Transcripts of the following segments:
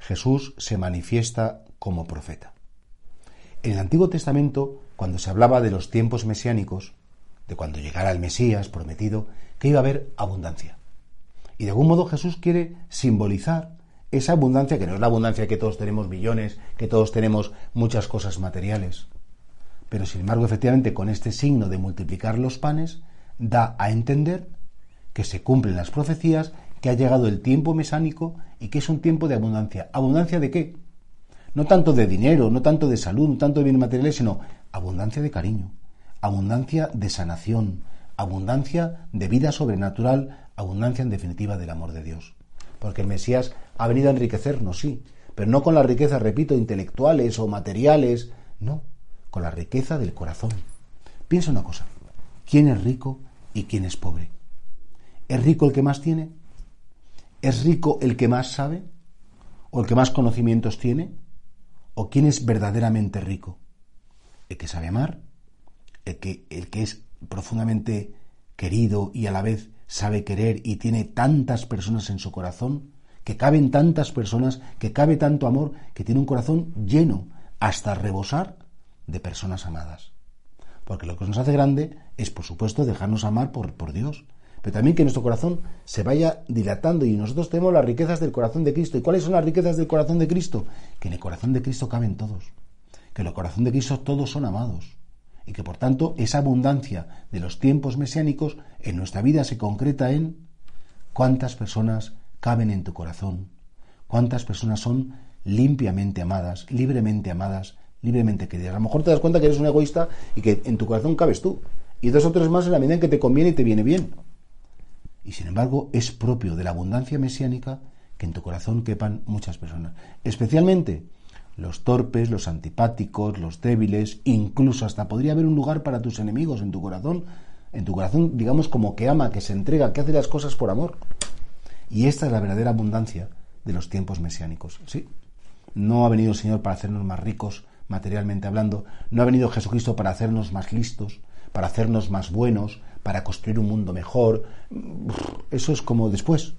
Jesús se manifiesta como profeta. En el Antiguo Testamento, cuando se hablaba de los tiempos mesiánicos, de cuando llegara el Mesías prometido, que iba a haber abundancia. Y de algún modo Jesús quiere simbolizar esa abundancia, que no es la abundancia que todos tenemos millones, que todos tenemos muchas cosas materiales. Pero sin embargo, efectivamente, con este signo de multiplicar los panes, da a entender que se cumplen las profecías, que ha llegado el tiempo mesánico y que es un tiempo de abundancia. ¿Abundancia de qué? No tanto de dinero, no tanto de salud, no tanto de bienes materiales, sino abundancia de cariño, abundancia de sanación, abundancia de vida sobrenatural, abundancia en definitiva del amor de Dios. Porque el Mesías ha venido a enriquecernos, sí, pero no con las riquezas, repito, intelectuales o materiales, no, con la riqueza del corazón. Piensa una cosa, ¿quién es rico y quién es pobre? ¿Es rico el que más tiene? ¿Es rico el que más sabe? ¿O el que más conocimientos tiene? ¿O quién es verdaderamente rico? ¿El que sabe amar? ¿El que, el que es profundamente querido y a la vez sabe querer y tiene tantas personas en su corazón? Que caben tantas personas, que cabe tanto amor, que tiene un corazón lleno hasta rebosar de personas amadas. Porque lo que nos hace grande es, por supuesto, dejarnos amar por, por Dios, pero también que nuestro corazón se vaya dilatando y nosotros tenemos las riquezas del corazón de Cristo. ¿Y cuáles son las riquezas del corazón de Cristo? Que en el corazón de Cristo caben todos, que en el corazón de Cristo todos son amados y que por tanto esa abundancia de los tiempos mesiánicos en nuestra vida se concreta en cuántas personas caben en tu corazón, cuántas personas son limpiamente amadas, libremente amadas, libremente queridas. A lo mejor te das cuenta que eres un egoísta y que en tu corazón cabes tú y dos o tres más en la medida en que te conviene y te viene bien. Y sin embargo es propio de la abundancia mesiánica que en tu corazón quepan muchas personas. Especialmente los torpes, los antipáticos, los débiles, incluso hasta podría haber un lugar para tus enemigos en tu corazón, en tu corazón, digamos, como que ama, que se entrega, que hace las cosas por amor. Y esta es la verdadera abundancia de los tiempos mesiánicos. Sí, no ha venido el Señor para hacernos más ricos materialmente hablando, no ha venido Jesucristo para hacernos más listos, para hacernos más buenos, para construir un mundo mejor. Eso es como después.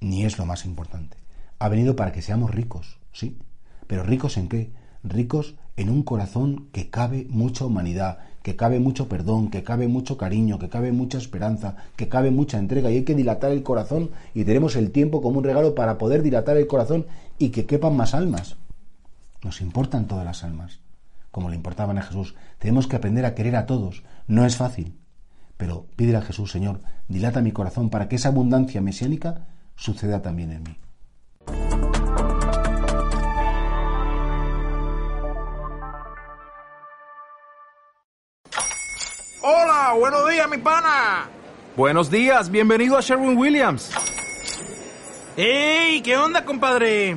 Ni es lo más importante. Ha venido para que seamos ricos, sí. Pero ricos en qué? Ricos en un corazón que cabe mucha humanidad, que cabe mucho perdón, que cabe mucho cariño, que cabe mucha esperanza, que cabe mucha entrega. Y hay que dilatar el corazón y tenemos el tiempo como un regalo para poder dilatar el corazón y que quepan más almas. Nos importan todas las almas, como le importaban a Jesús. Tenemos que aprender a querer a todos. No es fácil, pero pídele a Jesús, Señor, dilata mi corazón para que esa abundancia mesiánica suceda también en mí. Hola, buenos días, mi pana. Buenos días, bienvenido a Sherwin Williams. ¡Ey! ¿Qué onda, compadre?